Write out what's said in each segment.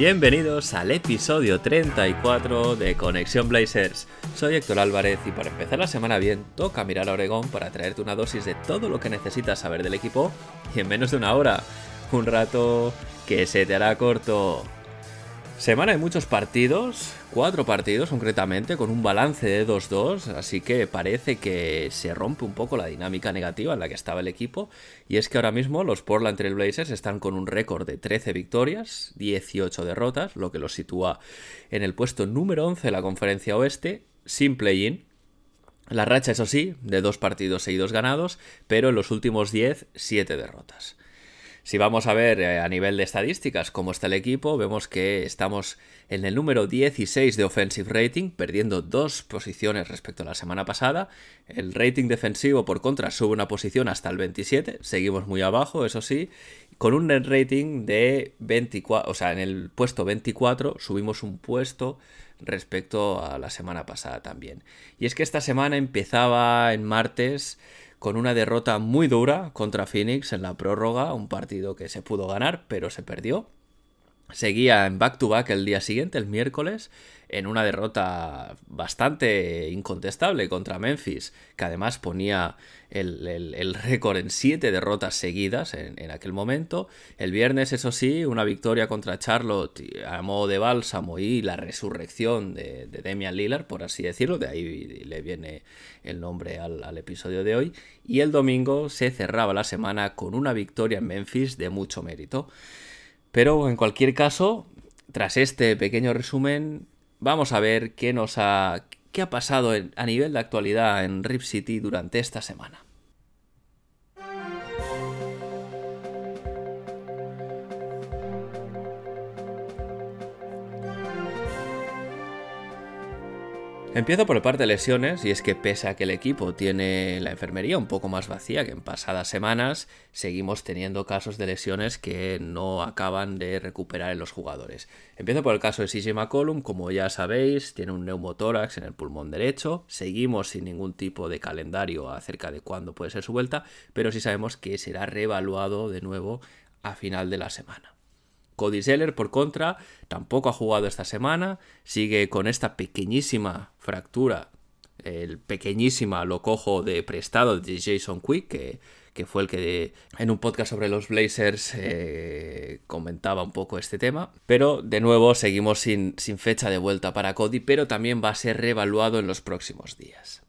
Bienvenidos al episodio 34 de Conexión Blazers. Soy Héctor Álvarez y para empezar la semana bien, toca mirar a Oregón para traerte una dosis de todo lo que necesitas saber del equipo y en menos de una hora. Un rato que se te hará corto. Semana de muchos partidos, cuatro partidos concretamente, con un balance de 2-2, así que parece que se rompe un poco la dinámica negativa en la que estaba el equipo, y es que ahora mismo los Portland Trail Blazers están con un récord de 13 victorias, 18 derrotas, lo que los sitúa en el puesto número 11 de la conferencia oeste, sin play-in. La racha, eso sí, de dos partidos seguidos ganados, pero en los últimos 10, 7 derrotas. Si vamos a ver eh, a nivel de estadísticas cómo está el equipo, vemos que estamos en el número 16 de offensive rating, perdiendo dos posiciones respecto a la semana pasada. El rating defensivo, por contra, sube una posición hasta el 27, seguimos muy abajo, eso sí, con un net rating de 24, o sea, en el puesto 24 subimos un puesto respecto a la semana pasada también. Y es que esta semana empezaba en martes con una derrota muy dura contra Phoenix en la prórroga, un partido que se pudo ganar, pero se perdió. Seguía en back-to-back el día siguiente, el miércoles, en una derrota bastante incontestable contra Memphis, que además ponía el, récord en siete derrotas seguidas en, aquel momento. El viernes, eso sí, una victoria contra Charlotte a modo de bálsamo y la resurrección de, de Damian Lillard, por así decirlo, de ahí le viene el nombre al episodio de hoy. Y el domingo se cerraba la semana con una victoria en Memphis de mucho mérito. Pero en cualquier caso, tras este pequeño resumen, vamos a ver qué nos ha qué ha pasado a nivel de actualidad en Rip City durante esta semana. Empiezo por el parte de lesiones, y es que pese a que el equipo tiene la enfermería un poco más vacía que en pasadas semanas, seguimos teniendo casos de lesiones que no acaban de recuperar en los jugadores. Empiezo por el caso de CJ McCollum, como ya sabéis, tiene un neumotórax en el pulmón derecho, seguimos sin ningún tipo de calendario acerca de cuándo puede ser su vuelta, pero sí sabemos que será reevaluado de nuevo a final de la semana. Cody Zeller, por contra, tampoco ha jugado esta semana, sigue con esta pequeñísima fractura, el pequeñísima lo cojo de prestado de Jason Quick, que, que fue el que en un podcast sobre los Blazers eh, comentaba un poco este tema. Pero de nuevo seguimos sin, sin fecha de vuelta para Cody, pero también va a ser reevaluado en los próximos días.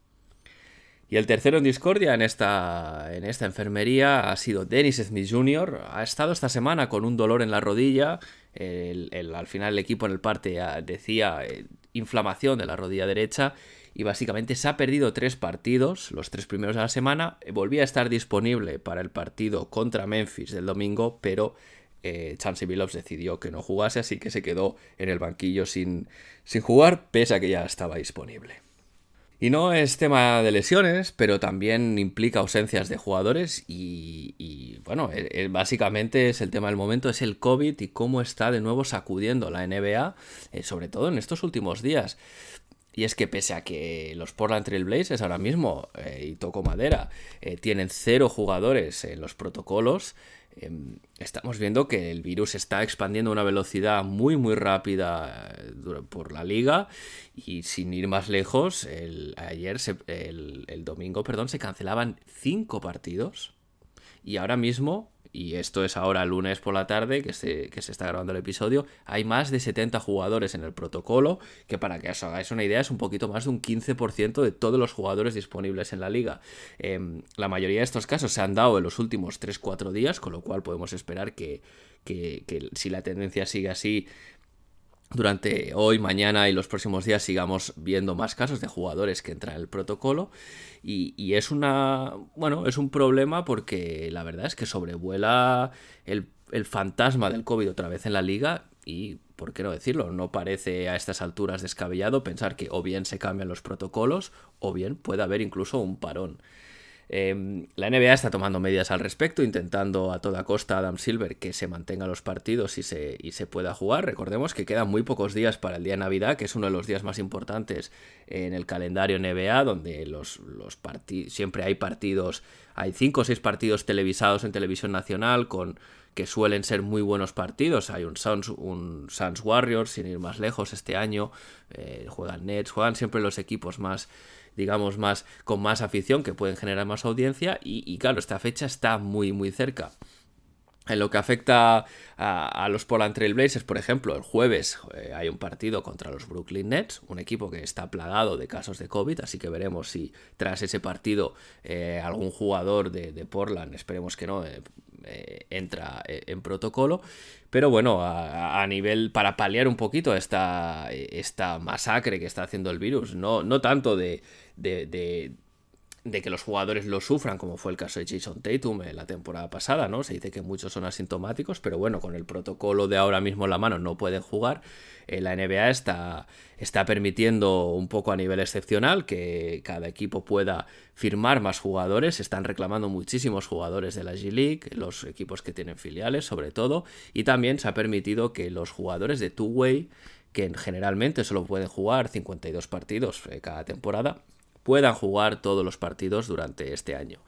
Y el tercero en discordia en esta, en esta enfermería ha sido Dennis Smith Jr. Ha estado esta semana con un dolor en la rodilla. Al final el equipo en el parte decía eh, inflamación de la rodilla derecha. Y básicamente se ha perdido tres partidos, los tres primeros de la semana. Volvía a estar disponible para el partido contra Memphis del domingo, pero eh, Chansey Billups decidió que no jugase, así que se quedó en el banquillo sin, sin jugar, pese a que ya estaba disponible. Y no es tema de lesiones, pero también implica ausencias de jugadores y, bueno, el, el, básicamente es el tema del momento, es el COVID y cómo está de nuevo sacudiendo la NBA, eh, sobre todo en estos últimos días. Y es que pese a que los Portland Trail Blazers ahora mismo, eh, y toco madera, eh, tienen cero jugadores en los protocolos, eh, estamos viendo que el virus está expandiendo a una velocidad muy muy rápida por la liga. Y sin ir más lejos, el, ayer, el, el domingo, perdón, se cancelaban cinco partidos. Y ahora mismo y esto es ahora lunes por la tarde que se, que se está grabando el episodio, hay más de 70 jugadores en el protocolo, que para que os hagáis una idea es un poquito más de un 15% de todos los jugadores disponibles en la liga. Eh, la mayoría de estos casos se han dado en los últimos 3-4 días, con lo cual podemos esperar que, que, que si la tendencia sigue así, durante hoy, mañana y los próximos días sigamos viendo más casos de jugadores que entran en el protocolo y, es una bueno es un problema porque la verdad es que sobrevuela el, el, fantasma del COVID otra vez en la liga y, ¿por qué no decirlo? No parece a estas alturas descabellado pensar que o bien se cambian los protocolos o bien puede haber incluso un parón. Em, la NBA está tomando medidas al respecto, intentando a toda costa Adam Silver que se mantenga los partidos y se, y se pueda jugar. Recordemos que quedan muy pocos días para el día de Navidad, que es uno de los días más importantes en el calendario NBA, donde los, los siempre hay partidos, hay cinco o seis partidos televisados en televisión nacional con que suelen ser muy buenos partidos. Hay un Suns, un Suns Warriors, sin ir más lejos, este año. Eh, juegan Nets, juegan siempre los equipos más digamos, más con más afición, que pueden generar más audiencia. Y, claro, esta fecha está muy, muy cerca. En lo que afecta a, los Portland Trail Blazers, por ejemplo, el jueves eh, hay un partido contra los Brooklyn Nets, un equipo que está plagado de casos de COVID, así que veremos si tras ese partido eh, algún jugador de, Portland, esperemos que no, eh, entra en protocolo. Pero bueno, a, nivel para paliar un poquito esta, esta masacre que está haciendo el virus, no, no tanto de, de, de, que los jugadores lo sufran, como fue el caso de Jason Tatum en la temporada pasada, ¿no? Se dice que muchos son asintomáticos, pero bueno, con el protocolo de ahora mismo en la mano no pueden jugar. Eh, la NBA está, está permitiendo un poco a nivel excepcional que cada equipo pueda firmar más jugadores. Están reclamando muchísimos jugadores de la G-League, los equipos que tienen filiales sobre todo, y también se ha permitido que los jugadores de two-way que generalmente solo pueden jugar 52 partidos eh, cada temporada, puedan jugar todos los partidos durante este año.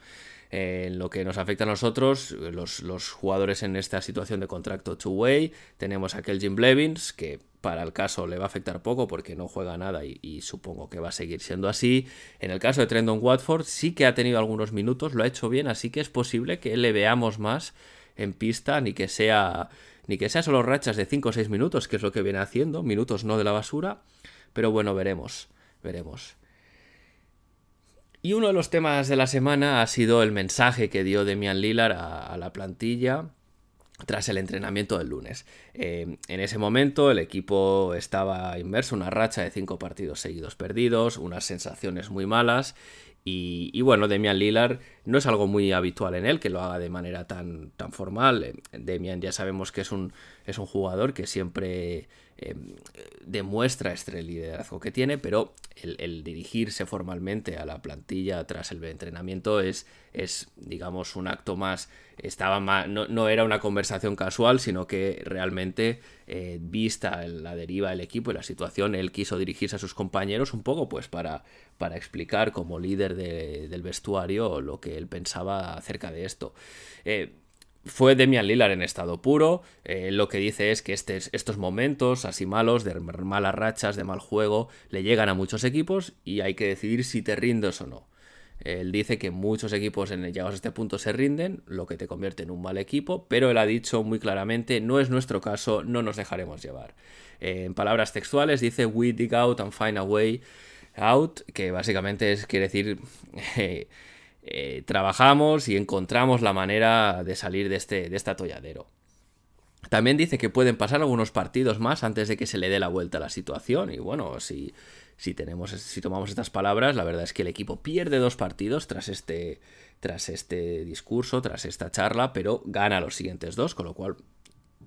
En lo que nos afecta a nosotros, los, jugadores en esta situación de contrato two-way, tenemos a Jim Blevins, que para el caso le va a afectar poco porque no juega nada y, supongo que va a seguir siendo así. En el caso de Trendon Watford sí que ha tenido algunos minutos, lo ha hecho bien, así que es posible que le veamos más en pista, ni que sea ni que sea solo rachas de 5 o 6 minutos, que es lo que viene haciendo, minutos no de la basura, pero bueno, veremos, veremos. Y uno de los temas de la semana ha sido el mensaje que dio Demian Lillard a, la plantilla tras el entrenamiento del lunes. Eh, en ese momento el equipo estaba inmerso una racha de cinco partidos seguidos perdidos, unas sensaciones muy malas y, bueno, Demian Lillard no es algo muy habitual en él que lo haga de manera tan, tan formal. Eh, Demian ya sabemos que es un, es un jugador que siempre Em, demuestra este liderazgo que tiene, pero el, dirigirse formalmente a la plantilla tras el entrenamiento es, es digamos, un acto más, estaba más, no, era una conversación casual, sino que realmente, eh, vista la deriva del equipo y la situación, él quiso dirigirse a sus compañeros un poco, pues, para, para explicar como líder del vestuario lo que él pensaba acerca de esto. Eh, fue Demian Lillard en estado puro. Eh, lo que dice es que este, estos momentos así malos, de malas rachas, de mal juego, le llegan a muchos equipos y hay que decidir si te rindes o no. Él dice que muchos equipos en llegados a este punto se rinden, lo que te convierte en un mal equipo, pero él ha dicho muy claramente, no es nuestro caso, no nos dejaremos llevar. Eh, en palabras textuales dice, we dig out and find a way out, que básicamente es, quiere decir... Eh, eh, trabajamos y encontramos la manera de salir de este, de este atolladero. También dice que pueden pasar algunos partidos más antes de que se le dé la vuelta a la situación. Y bueno, si, si, tenemos, si tomamos estas palabras, la verdad es que el equipo pierde dos partidos tras este, tras este discurso, tras esta charla, pero gana los siguientes dos, con lo cual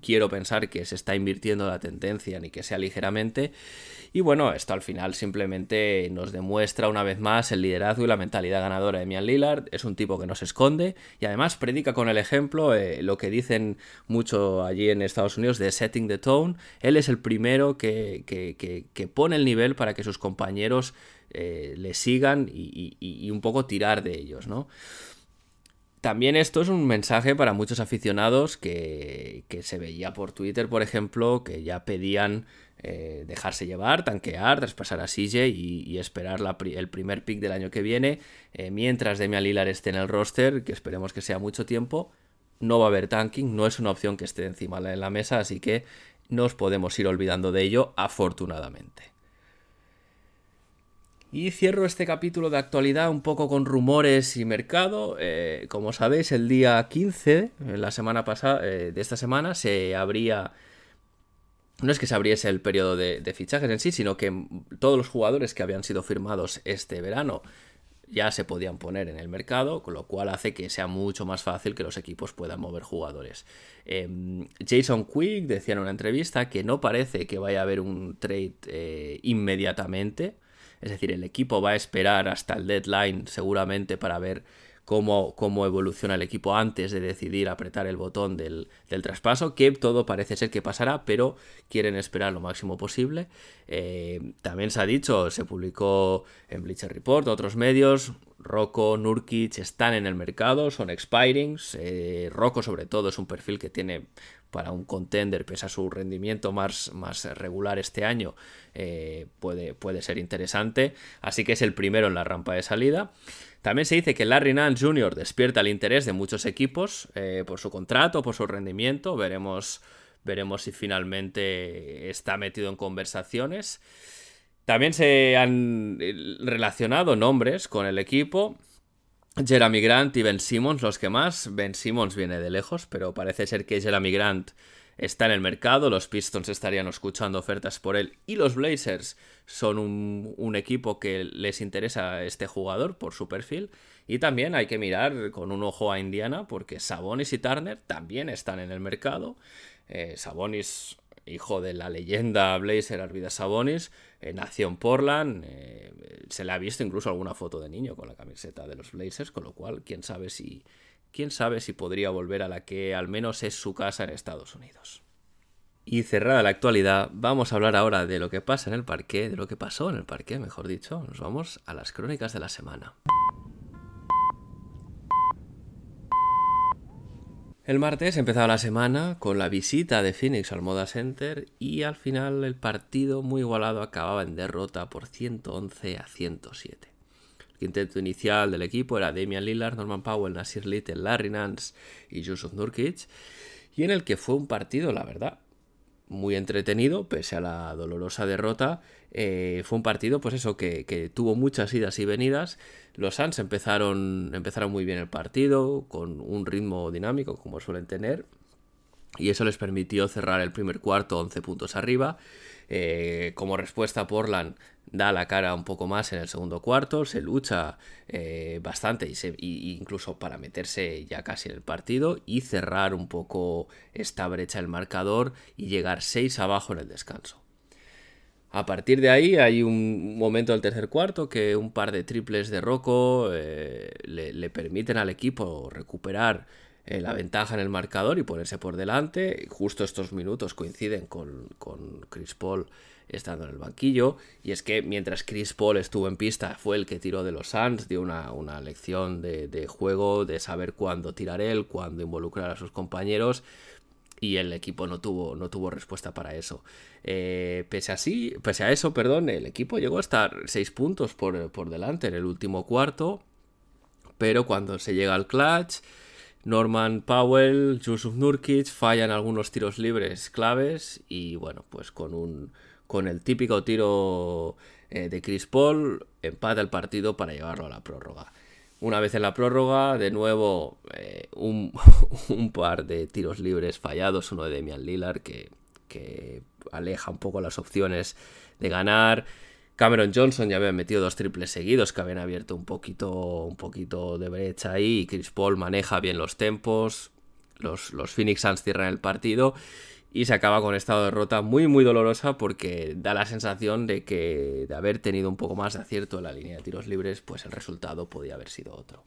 quiero pensar que se está invirtiendo la tendencia ni que sea ligeramente. Y bueno, esto al final simplemente nos demuestra una vez más el liderazgo y la mentalidad ganadora de Mian Lillard. Es un tipo que no se esconde y además predica con el ejemplo eh, lo que dicen mucho allí en Estados Unidos de setting the tone. Él es el primero que, que, pone el nivel para que sus compañeros eh, le sigan y, y un poco tirar de ellos, ¿no? También esto es un mensaje para muchos aficionados que, se veía por Twitter, por ejemplo, que ya pedían eh, dejarse llevar, tanquear, traspasar a CJ y, esperar el primer pick del año que viene, eh, mientras Demian Lillard esté en el roster, que esperemos que sea mucho tiempo. No va a haber tanking, no es una opción que esté encima de la mesa, así que nos podemos ir olvidando de ello, afortunadamente. Y cierro este capítulo de actualidad un poco con rumores y mercado. Eh, como sabéis, el día 15, la semana pasada, eh, de esta semana, se abría. No es que se abriese el periodo de, fichajes en sí, sino que todos los jugadores que habían sido firmados este verano ya se podían poner en el mercado, con lo cual hace que sea mucho más fácil que los equipos puedan mover jugadores. Em, Jason Quick decía en una entrevista que no parece que vaya a haber un trade eh, inmediatamente, es decir, el equipo va a esperar hasta el deadline seguramente para ver cómo, cómo evoluciona el equipo antes de decidir apretar el botón del, traspaso, que todo parece ser que pasará, pero quieren esperar lo máximo posible. Eh, también se ha dicho, se publicó en Bleacher Report, otros medios, Rocco, Nurkic están en el mercado, son expirings. Rocco, sobre todo, es un perfil que tiene para un contender, pese a su rendimiento más, más regular este año, eh, puede, puede ser interesante. Así que es el primero en la rampa de salida. También se dice que Larry Nance Jr. despierta el interés de muchos equipos eh, por su contrato, por su rendimiento. Veremos, veremos si finalmente está metido en conversaciones. También se han eh, relacionado nombres con el equipo. Jeremy Grant y Ben Simmons, los que más. Ben Simmons viene de lejos, pero parece ser que Jeremy Grant está en el mercado, los Pistons estarían escuchando ofertas por él y los Blazers son un, equipo que les interesa este jugador por su perfil. Y también hay que mirar con un ojo a Indiana porque Sabonis y Turner también están en el mercado. Eh, Sabonis, hijo de la leyenda Blazer Arvidas Sabonis, eh, nació en Portland. Eh, se le ha visto incluso alguna foto de niño con la camiseta de los Blazers, con lo cual quién sabe si quién sabe si podría volver a la que al menos es su casa en Estados Unidos. Y cerrada la actualidad, vamos a hablar ahora de lo que pasa en el parque, de lo que pasó en el parque, mejor dicho. Nos vamos a las crónicas de la semana. El martes empezaba la semana con la visita de Phoenix al Moda Center y al final el partido muy igualado acababa en derrota por 111 a 107. El quinteto inicial del equipo era Damian Lillard, Norman Powell, Nasir Little, Larry Nance y Yusuf Nurkic, y en el que fue un partido, la verdad, muy entretenido, pese a la dolorosa derrota. Eh, fue un partido, pues eso, que, tuvo muchas idas y venidas. Los Suns empezaron, empezaron muy bien el partido, con un ritmo dinámico, como suelen tener, y eso les permitió cerrar el primer cuarto 11 puntos arriba. Eh, como respuesta, Portland da la cara un poco más en el segundo cuarto, se lucha eh, bastante y, se, incluso para meterse ya casi en el partido y cerrar un poco esta brecha del marcador y llegar 6 abajo en el descanso. A partir de ahí hay un momento del tercer cuarto que un par de triples de Rocco eh, le, permiten al equipo recuperar eh, la ventaja en el marcador y ponerse por delante. Justo estos minutos coinciden con, Chris Paul estando en el banquillo. Y es que mientras Chris Paul estuvo en pista, fue el que tiró de los Suns, dio una, lección de, juego, de saber cuándo tirar él, cuándo involucrar a sus compañeros. Y el equipo no tuvo, no tuvo respuesta para eso. Eh, pese, a pese a eso, perdón, el equipo llegó a estar 6 puntos por, por delante en el último cuarto. Pero cuando se llega al clutch, Norman Powell, Yusuf Nurkic fallan algunos tiros libres claves y bueno, pues con un, con el típico tiro eh, de Chris Paul, empata el partido para llevarlo a la prórroga. Una vez en la prórroga, de nuevo eh, un, par de tiros libres fallados, uno de Damian Lillard que, que aleja un poco las opciones de ganar. Cameron Johnson ya había metido dos triples seguidos que habían abierto un poquito, un poquito de brecha ahí. Chris Paul maneja bien los tempos. Los, los Phoenix Suns cierran el partido y se acaba con esta derrota muy muy dolorosa porque da la sensación de que de haber tenido un poco más de acierto en la línea de tiros libres, pues el resultado podía haber sido otro.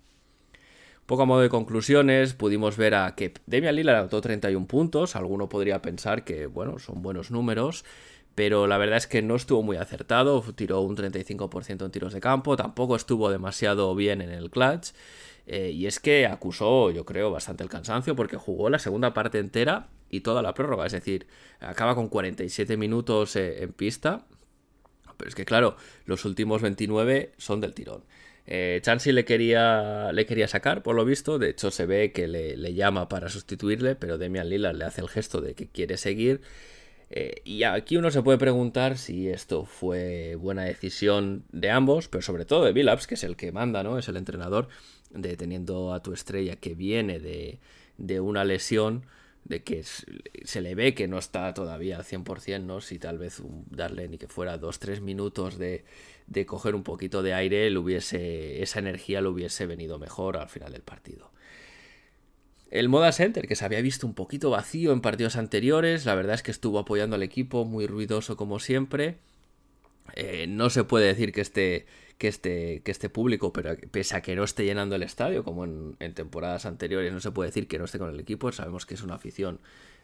Poco a modo de conclusiones, pudimos ver a que Damian Lillard anotó 31 puntos, alguno podría pensar que, bueno, son buenos números, pero la verdad es que no estuvo muy acertado, tiró un 35% en tiros de campo, tampoco estuvo demasiado bien en el clutch, eh, y es que acusó, yo creo, bastante el cansancio porque jugó la segunda parte entera y toda la prórroga. Es decir, acaba con 47 minutos eh, en pista. Pero es que, claro, los últimos 29 son del tirón. Eh, Chansey le quería, le quería sacar, por lo visto. De hecho, se ve que le, llama para sustituirle, pero Demian Lillard le hace el gesto de que quiere seguir. Eh, y aquí uno se puede preguntar si esto fue buena decisión de ambos, pero sobre todo de Billups, que es el que manda, ¿no? Es el entrenador de teniendo a tu estrella que viene de, una lesión, de que se le ve que no está todavía al 100%, ¿no? Si tal vez darle ni que fuera 2-3 minutos de, de, coger un poquito de aire, le hubiese, esa energía le hubiese venido mejor al final del partido. El Moda Center, que se había visto un poquito vacío en partidos anteriores, la verdad es que estuvo apoyando al equipo, muy ruidoso como siempre. Eh, no se puede decir que esté, que este, que este público, pero pese a que no esté llenando el estadio, como en, temporadas anteriores, no se puede decir que no esté con el equipo. Sabemos que es una afición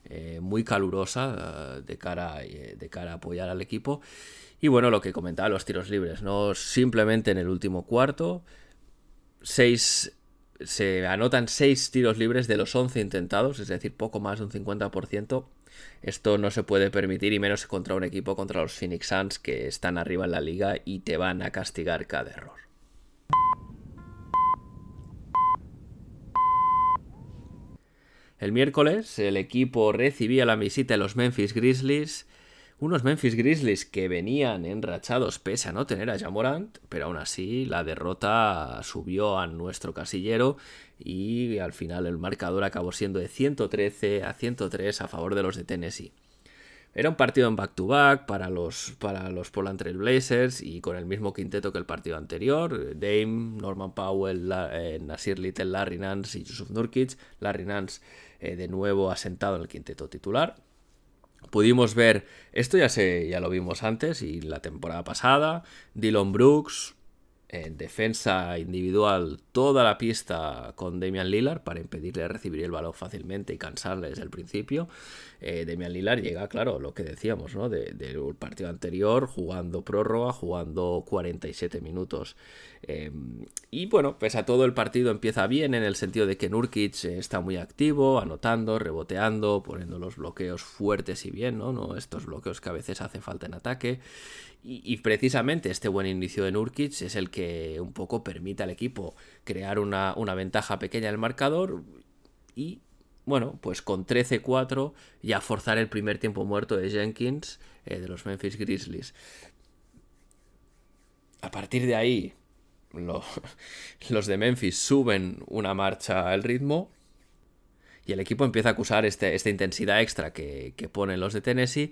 eh, muy calurosa eh, de, cara, de cara a apoyar al equipo. Y bueno, lo que comentaba, los tiros libres, ¿no? Simplemente en el último cuarto, seis se anotan 6 tiros libres de los 11 intentados, es decir, poco más de un 50%. Esto no se puede permitir y menos contra un equipo contra los Phoenix Suns que están arriba en la liga y te van a castigar cada error. El miércoles el equipo recibía la visita de los Memphis Grizzlies unos Memphis Grizzlies que venían enrachados pese a no tener a Jamorant, pero aún así la derrota subió a nuestro casillero y al final el marcador acabó siendo de 113 a 103 a favor de los de Tennessee. Era un partido en back-to-back para los, para los Portland Trail Blazers y con el mismo quinteto que el partido anterior. Dame, Norman Powell, eh, Nasir Little, Larry Nance y Yusuf Nurkic. Larry Nance eh, de nuevo asentado en el quinteto titular pudimos ver, esto ya, se, ya lo vimos antes y la temporada pasada, Dylan Brooks en defensa individual toda la pista con Damian Lillard para impedirle recibir el balón fácilmente y cansarle desde el principio. Eh, Damian Lillard llega, claro, lo que decíamos, ¿no? Del partido anterior, jugando prórroga, jugando 47 minutos. Eh, y bueno, pese a todo el partido empieza bien en el sentido de que Nurkic está muy activo, anotando, reboteando, poniendo los bloqueos fuertes y bien, ¿no? ¿no? Estos bloqueos que a veces hace falta en ataque. Y, precisamente este buen inicio de Nurkic es el que un poco permite al equipo crear una, ventaja pequeña en el marcador y, bueno, pues con 13-4 ya forzar el primer tiempo muerto de Jenkins eh, de los Memphis Grizzlies. A partir de ahí, los de Memphis suben una marcha al ritmo y el equipo empieza a acusar este, esta intensidad extra que, que ponen los de Tennessee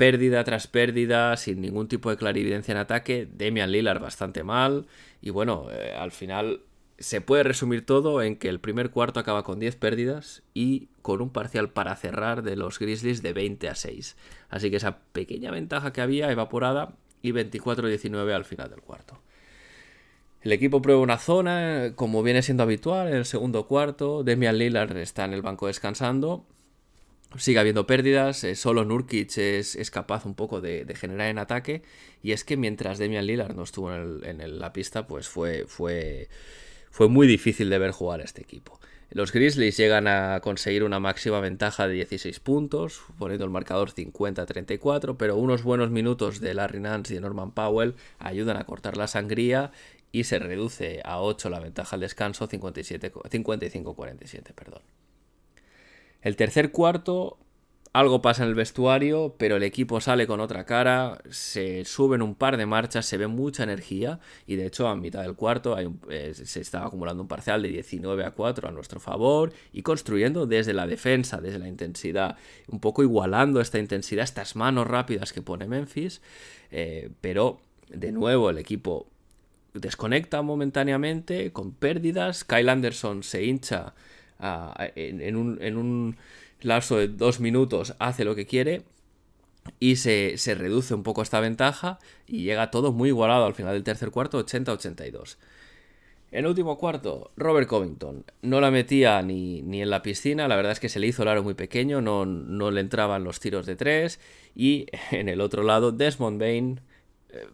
pérdida tras pérdida, sin ningún tipo de clarividencia en ataque, Demian Lillard bastante mal, y bueno, eh, al final se puede resumir todo en que el primer cuarto acaba con 10 pérdidas y con un parcial para cerrar de los Grizzlies de 20 a 6. Así que esa pequeña ventaja que había evaporada y 24-19 al final del cuarto. El equipo prueba una zona, como viene siendo habitual, en el segundo cuarto. Demian Lillard está en el banco descansando sigue habiendo pérdidas, eh, solo Nurkic es, capaz un poco de, generar en ataque, y es que mientras Demian Lillard no estuvo en, la pista, pues fue, fue, fue muy difícil de ver jugar a este equipo. Los Grizzlies llegan a conseguir una máxima ventaja de 16 puntos, poniendo el marcador 50-34, pero unos buenos minutos de Larry Nance y de Norman Powell ayudan a cortar la sangría y se reduce a 8 la ventaja al descanso, 55-47, perdón. El tercer cuarto, algo pasa en el vestuario, pero el equipo sale con otra cara, se suben un par de marchas, se ve mucha energía y de hecho a mitad del cuarto eh, se estaba acumulando un parcial de 19 a 4 a nuestro favor y construyendo desde la defensa, desde la intensidad, un poco igualando esta intensidad, estas manos rápidas que pone Memphis, eh, pero de nuevo el equipo desconecta momentáneamente con pérdidas, Kyle Anderson se hincha en, un, lapso de dos minutos hace lo que quiere y se, reduce un poco esta ventaja y llega todo muy igualado al final del tercer cuarto, 80-82. En último cuarto, Robert Covington no la metía ni, ni, en la piscina, la verdad es que se le hizo el aro muy pequeño, no, no le entraban los tiros de tres. Y en el otro lado, Desmond Bain eh,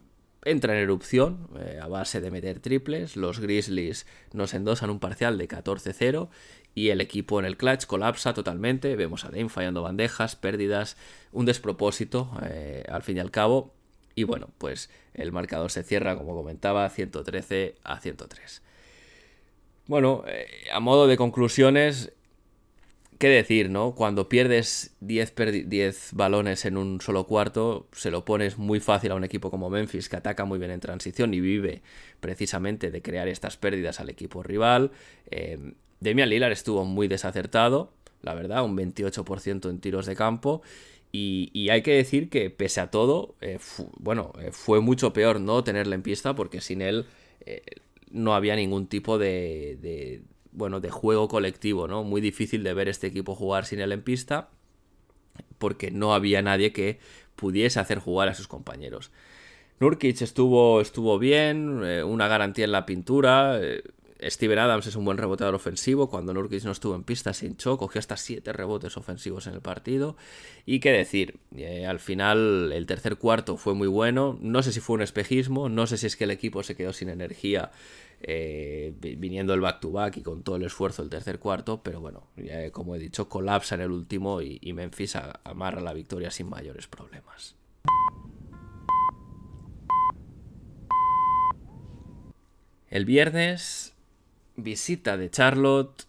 entra en erupción eh, a base de meter triples. Los Grizzlies nos endosan un parcial de 14-0 y el equipo en el clutch colapsa totalmente. Vemos a Dame fallando bandejas, pérdidas, un despropósito eh, al fin y al cabo. Y bueno, pues el marcador se cierra, como comentaba, 113 a 103. Bueno, eh, a modo de conclusiones, ¿qué decir, no? Cuando pierdes 10, 10 balones en un solo cuarto, se lo pones muy fácil a un equipo como Memphis, que ataca muy bien en transición y vive precisamente de crear estas pérdidas al equipo rival. Eh, Demian Lillard estuvo muy desacertado, la verdad, un 28% en tiros de campo. Y, hay que decir que pese a todo, eh, bueno, eh, fue mucho peor no tenerle en pista porque sin él eh, no había ningún tipo de, de, bueno, de juego colectivo, ¿no? Muy difícil de ver este equipo jugar sin él en pista porque no había nadie que pudiese hacer jugar a sus compañeros. Nurkic estuvo, estuvo bien, una garantía en la pintura, Steven Adams es un buen reboteador ofensivo. Cuando Nurkic no estuvo en pista, se hinchó, cogió hasta 7 rebotes ofensivos en el partido. Y qué decir, eh, al final el tercer cuarto fue muy bueno. No sé si fue un espejismo, no sé si es que el equipo se quedó sin energía eh, viniendo el back-to-back y con todo el esfuerzo del tercer cuarto. Pero bueno, como he dicho, colapsa en el último y Memphis amarra la victoria sin mayores problemas. El viernes visita de Charlotte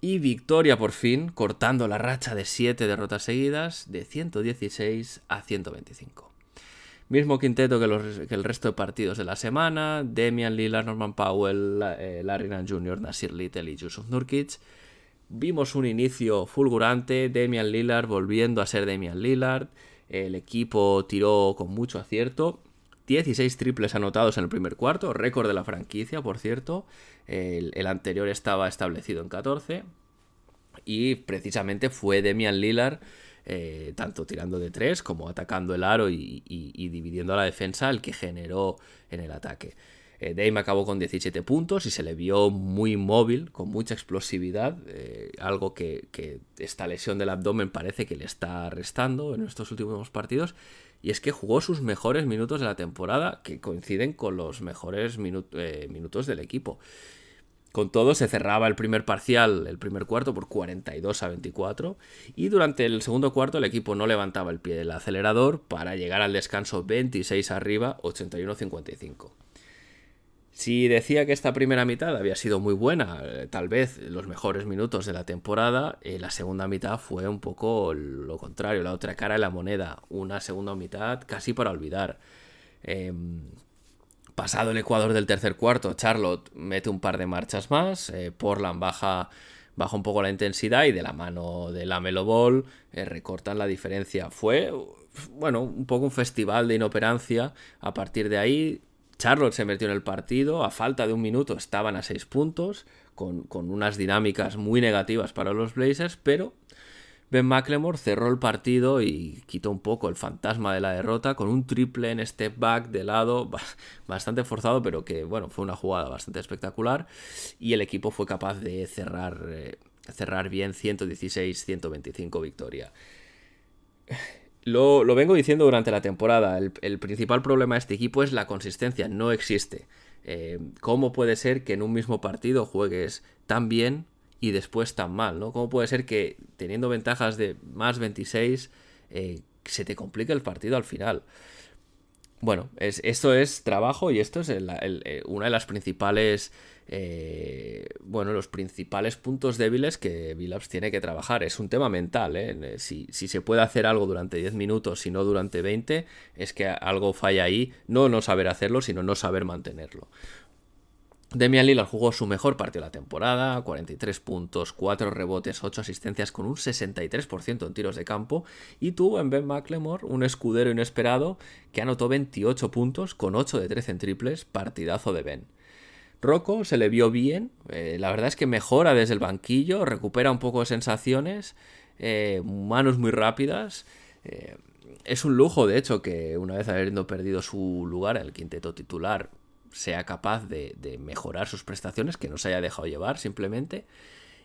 y victoria por fin, cortando la racha de 7 derrotas seguidas de 116 a 125. Mismo quinteto que, el resto de partidos de la semana, Demian Lillard, Norman Powell, eh, Larry Jr., Nasir Little y Yusuf Nurkic. Vimos un inicio fulgurante, Demian Lillard volviendo a ser Demian Lillard, el equipo tiró con mucho acierto 16 triples anotados en el primer cuarto, récord de la franquicia, por cierto. El, anterior estaba establecido en 14. Y precisamente fue Demian Lillard, eh, tanto tirando de 3 como atacando el aro y, dividiendo a la defensa, el que generó en el ataque. Eh, Dame acabó con 17 puntos y se le vio muy móvil, con mucha explosividad, eh, algo que, que, esta lesión del abdomen parece que le está restando en estos últimos partidos y es que jugó sus mejores minutos de la temporada, que coinciden con los mejores eh, minutos del equipo. Con todo, se cerraba el primer parcial, el primer cuarto, por 42 a 24. Y durante el segundo cuarto, el equipo no levantaba el pie del acelerador para llegar al descanso 26 arriba, 81 55. Si decía que esta primera mitad había sido muy buena, eh, tal vez los mejores minutos de la temporada, eh, la segunda mitad fue un poco lo contrario, la otra cara de la moneda, una segunda mitad casi para olvidar. Em, pasado el Ecuador del tercer cuarto, Charlotte mete un par de marchas más, eh, Portland baja, baja un poco la intensidad y de la mano de la Melo Ball recortan la diferencia. Fue, bueno, un poco un festival de inoperancia. A partir de ahí, Charlotte se metió en el partido, a falta de un minuto estaban a seis puntos, con, unas dinámicas muy negativas para los Blazers, pero Ben McLemore cerró el partido y quitó un poco el fantasma de la derrota con un triple en step back de lado bastante forzado, pero que bueno, fue una jugada bastante espectacular y el equipo fue capaz de cerrar, eh, cerrar bien 116-125 victoria. Lo, vengo diciendo durante la temporada. El, principal problema de este equipo es la consistencia. No existe. Eh, ¿Cómo puede ser que en un mismo partido juegues tan bien y después tan mal? ¿no? ¿Cómo puede ser que teniendo ventajas de más 26 eh, se te complique el partido al final? Bueno, esto es trabajo y esto es eh, una de las principales eh, bueno, los principales puntos débiles que Billups tiene que trabajar. Es un tema mental, ¿eh? si, se puede hacer algo durante 10 minutos y no durante 20, es que algo falla ahí, no no saber hacerlo, sino no saber mantenerlo. Demian Lillard jugó su mejor partido de la temporada, 43 puntos, 4 rebotes, 8 asistencias con un 63% en tiros de campo y tuvo en Ben McLemore un escudero inesperado que anotó 28 puntos con 8 de 13 en triples, partidazo de Ben. Rocco se le vio bien, eh, la verdad es que mejora desde el banquillo, recupera un poco de sensaciones, eh, manos muy rápidas. Eh, es un lujo, de hecho, que una vez habiendo perdido su lugar en el quinteto titular, sea capaz de, mejorar sus prestaciones, que no se haya dejado llevar simplemente.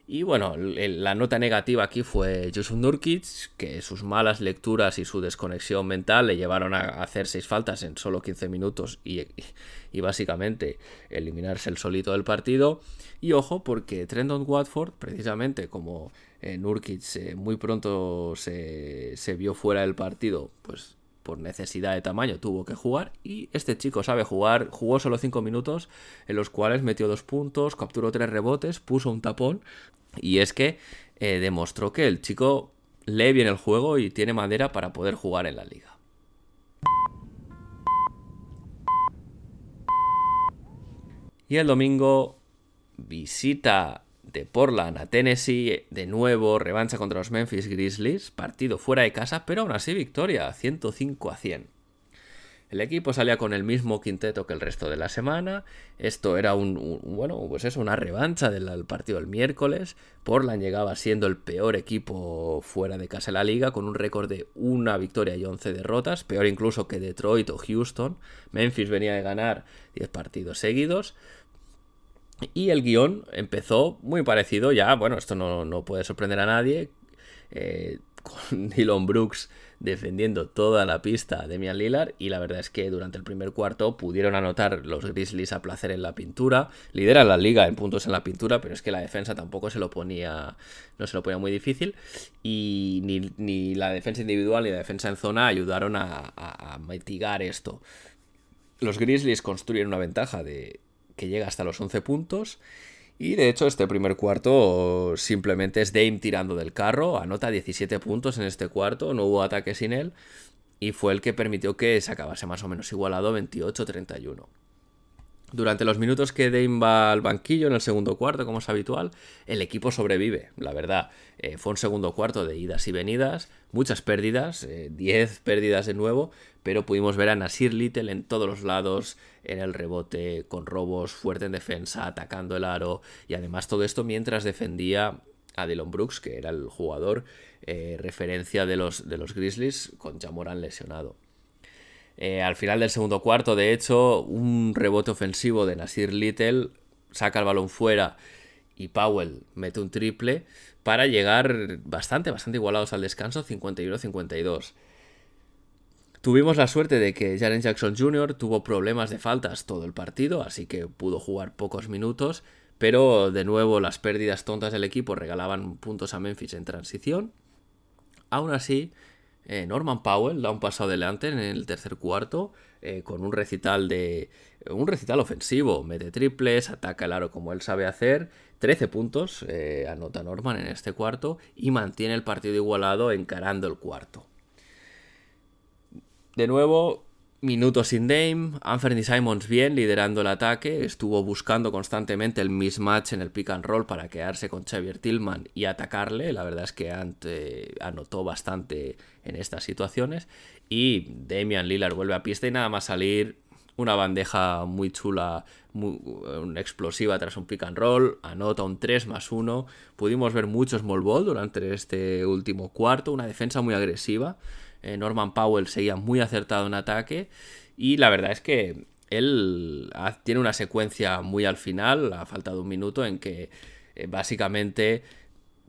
Y bueno, la nota negativa aquí fue Jusuf Nurkic, que sus malas lecturas y su desconexión mental le llevaron a hacer seis faltas en solo 15 minutos y, básicamente eliminarse el solito del partido. Y ojo, porque Trendon Watford, precisamente como eh, Nurkic eh, muy pronto se vio fuera del partido, pues por necesidad de tamaño tuvo que jugar y este chico sabe jugar, jugó solo 5 minutos en los cuales metió dos puntos, capturó tres rebotes, puso un tapón y es que eh, demostró que el chico lee bien el juego y tiene madera para poder jugar en la liga. Y el domingo visita Portland a Tennessee, de nuevo revancha contra los Memphis Grizzlies, partido fuera de casa, pero aún así victoria, 105 a 100. El equipo salía con el mismo quinteto que el resto de la semana. Esto era un, bueno, pues eso, una revancha del partido del miércoles. Portland llegaba siendo el peor equipo fuera de casa de la liga, con un récord de una victoria y 11 derrotas, peor incluso que Detroit o Houston. Memphis venía de ganar 10 partidos seguidos. Y el guion empezó muy parecido ya, bueno, esto no, puede sorprender a nadie, eh, con Dylan Brooks defendiendo toda la pista a Demian Lillard y la verdad es que durante el primer cuarto pudieron anotar los Grizzlies a placer en la pintura, lidera la liga en puntos en la pintura, pero es que la defensa tampoco se lo ponía no se lo ponía muy difícil y ni, la defensa individual ni la defensa en zona ayudaron a mitigar esto. Los Grizzlies construyen una ventaja de que llega hasta los 11 puntos y de hecho, este primer cuarto simplemente es Dame tirando del carro, anota 17 puntos en este cuarto, no hubo ataque sin él, y fue el que permitió que se acabase más o menos igualado 28-31. Durante los minutos que Dame va al banquillo en el segundo cuarto, como es habitual, el equipo sobrevive, la verdad. Eh, fue un segundo cuarto de idas y venidas, muchas pérdidas, 10 eh, pérdidas de nuevo, pero pudimos ver a Nasir Little en todos los lados, en el rebote, con robos, fuerte en defensa, atacando el aro, y además todo esto mientras defendía a Dylan Brooks, que era el jugador eh, referencia de los, de los Grizzlies, con Jamoran lesionado. Eh, al final del segundo cuarto, de hecho, un rebote ofensivo de Nasir Little saca el balón fuera y Powell mete un triple para llegar bastante, bastante igualados al descanso, 51-52. Tuvimos la suerte de que Jaren Jackson Jr. tuvo problemas de faltas todo el partido, así que pudo jugar pocos minutos, pero de nuevo las pérdidas tontas del equipo regalaban puntos a Memphis en transición. Aún así, eh, Norman Powell da un paso adelante en el tercer cuarto eh, con un recital de un recital ofensivo, mete triples, ataca el aro como él sabe hacer, 13 puntos eh, anota Norman en este cuarto y mantiene el partido igualado encarando el cuarto. De nuevo, Minutos sin Dame, Anthony Simons bien liderando el ataque, estuvo buscando constantemente el mismatch en el pick and roll para quedarse con Xavier Tillman y atacarle, la verdad es que ante, anotó bastante en estas situaciones y Damian Lillard vuelve a pista y nada más salir una bandeja muy chula, muy, explosiva tras un pick and roll, anota un 3 más 1, pudimos ver mucho small ball durante este último cuarto, una defensa muy agresiva, eh, Norman Powell seguía muy acertado en ataque y la verdad es que él tiene una secuencia muy al final, ha faltado un minuto en que eh, básicamente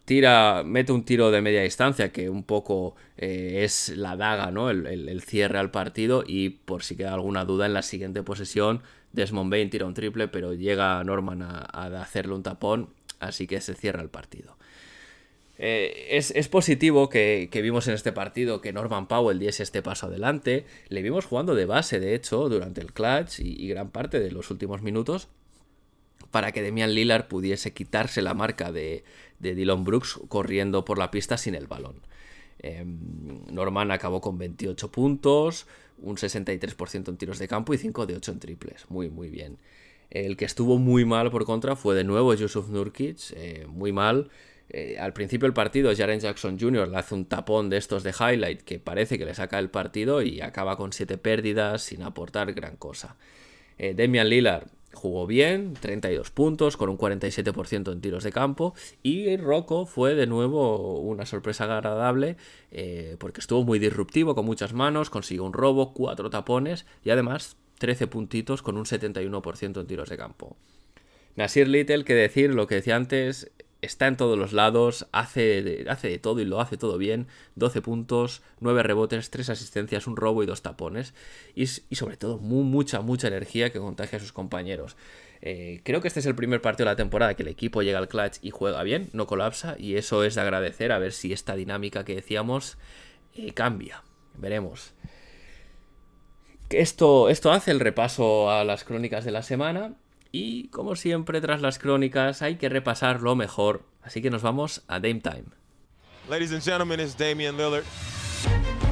tira, mete un tiro de media distancia que un poco eh, es la daga, ¿no? El, cierre al partido y por si queda alguna duda en la siguiente posesión Desmond Bain tira un triple pero llega Norman a hacerle un tapón así que se cierra el partido. Eh, es, positivo que, vimos en este partido que Norman Powell diese este paso adelante. Le vimos jugando de base, de hecho, durante el clutch y, gran parte de los últimos minutos para que Demian Lillard pudiese quitarse la marca de, de Dylan Brooks corriendo por la pista sin el balón. Em, Norman acabó con 28 puntos, un 63% en tiros de campo y 5 de 8 en triples. Muy, muy bien. El que estuvo muy mal por contra fue de nuevo Yusuf Nurkic, eh, muy mal. Eh, al principio del partido, Jaren Jackson Jr. le hace un tapón de estos de highlight que parece que le saca el partido y acaba con 7 pérdidas sin aportar gran cosa. Eh, Demian Lillard jugó bien, 32 puntos, con un 47% en tiros de campo. Y Rocco fue de nuevo una sorpresa agradable, eh, porque estuvo muy disruptivo, con muchas manos, consiguió un robo, 4 tapones y además 13 puntitos con un 71% en tiros de campo. Nasir Little, que decir lo que decía antes, está en todos los lados, hace de, hace de todo y lo hace todo bien. 12 puntos, 9 rebotes, 3 asistencias, un robo y 2 tapones. Y, sobre todo mucha, mucha energía que contagia a sus compañeros. Eh, creo que este es el primer partido de la temporada que el equipo llega al clutch y juega bien, no colapsa. Y eso es de agradecer a ver si esta dinámica que decíamos eh, cambia. Veremos. Esto, esto hace el repaso a las crónicas de la semana. Y como siempre, tras las crónicas hay que repasar lo mejor, así que nos vamos a Dame Time. Ladies and gentlemen, it's Damian Lillard.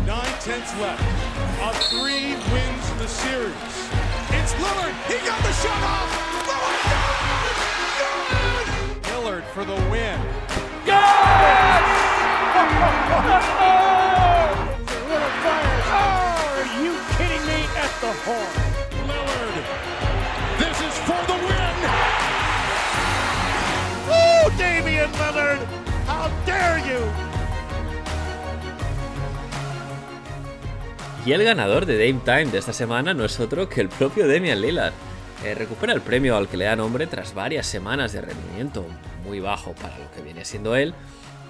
Nine tenths left. A three wins the series. It's Lillard. He got the shot off. Lillard, Lillard for the win. Yes! Little fires. Are you kidding me? At the horn. Lillard. Damian Lillard. How dare you? Y el ganador de Dame Time de esta semana no es otro que el propio Damian Lillard. Eh, recupera el premio al que le da nombre tras varias semanas de rendimiento muy bajo para lo que viene siendo él.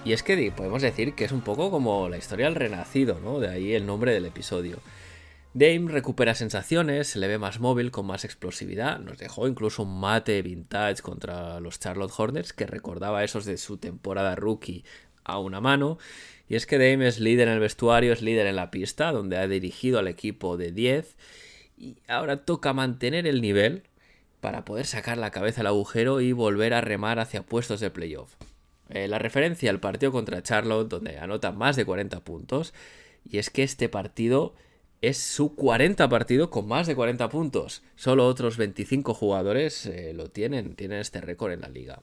Y es que podemos decir que es un poco como la historia del renacido, ¿no? De ahí el nombre del episodio. Dame recupera sensaciones, se le ve más móvil, con más explosividad. Nos dejó incluso un mate vintage contra los Charlotte Hornets que recordaba esos de su temporada rookie a una mano. Y es que Dame es líder en el vestuario, es líder en la pista, donde ha dirigido al equipo de 10 y ahora toca mantener el nivel para poder sacar la cabeza al agujero y volver a remar hacia puestos de playoff. Eh, la referencia al partido contra Charlotte, donde anota más de 40 puntos, y es que este partido es su 40 partido con más de 40 puntos. Solo otros 25 jugadores eh, lo tienen, tienen este récord en la liga.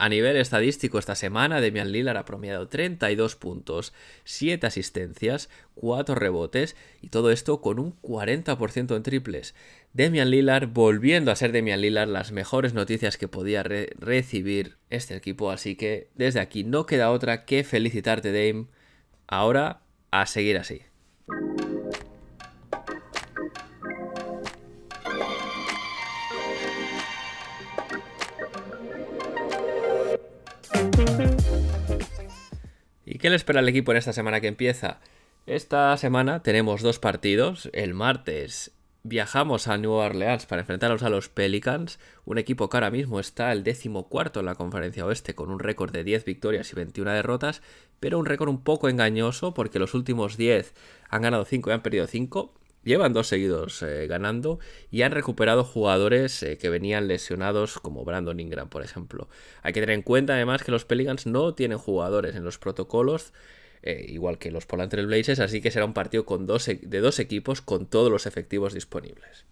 A nivel estadístico esta semana, Demian Lillard ha promediado 32 puntos, 7 asistencias, 4 rebotes y todo esto con un 40% en triples. Demian Lillard volviendo a ser Demian Lillard, las mejores noticias que podía recibir este equipo, así que desde aquí no queda otra que felicitarte Dame. Ahora a seguir así. ¿Y qué le espera al equipo en esta semana que empieza? Esta semana tenemos dos partidos. El martes viajamos a New Orleans para enfrentarnos a los Pelicans, un equipo que ahora mismo está el décimo cuarto en la conferencia oeste con un récord de 10 victorias y 21 derrotas, pero un récord un poco engañoso porque los últimos 10 han ganado 5 y han perdido 5 Llevan dos seguidos eh, ganando y han recuperado jugadores eh, que venían lesionados como Brandon Ingram, por ejemplo. Hay que tener en cuenta además que los Pelicans no tienen jugadores en los protocolos, eh, igual que los Portland Blazers, así que será un partido con dos, e, de dos equipos con todos los efectivos disponibles.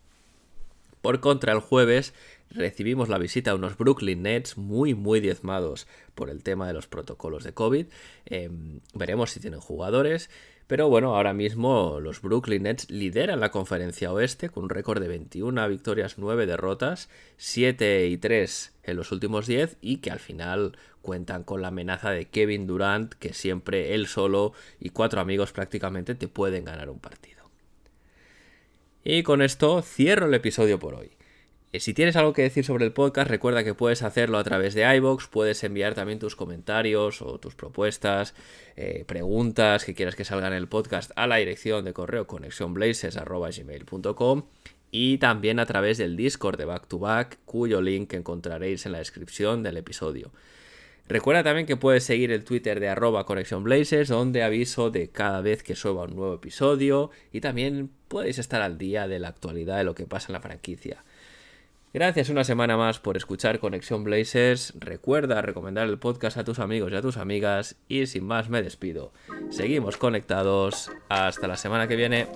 Por contra, el jueves recibimos la visita a unos Brooklyn Nets muy muy diezmados por el tema de los protocolos de COVID. Em, veremos si tienen jugadores. Pero bueno, ahora mismo los Brooklyn Nets lideran la conferencia oeste con un récord de 21 victorias, 9 derrotas, 7 y 3 en los últimos 10 y que al final cuentan con la amenaza de Kevin Durant que siempre él solo y cuatro amigos prácticamente te pueden ganar un partido. Y con esto cierro el episodio por hoy. Eh, si tienes algo que decir sobre el podcast, recuerda que puedes hacerlo a través de iBox, puedes enviar también tus comentarios o tus propuestas, eh, preguntas que quieras que salgan en el podcast a la dirección de correo conexionblazers.gmail.com y también a través del Discord de Back to Back, cuyo link encontraréis en la descripción del episodio. Recuerda también que puedes seguir el Twitter de arroba Blazers, donde aviso de cada vez que suba un nuevo episodio y también podéis estar al día de la actualidad de lo que pasa en la franquicia. Gracias una semana más por escuchar Conexión Blazers. Recuerda recomendar el podcast a tus amigos y a tus amigas. Y sin más me despido. Seguimos conectados. Hasta la semana que viene.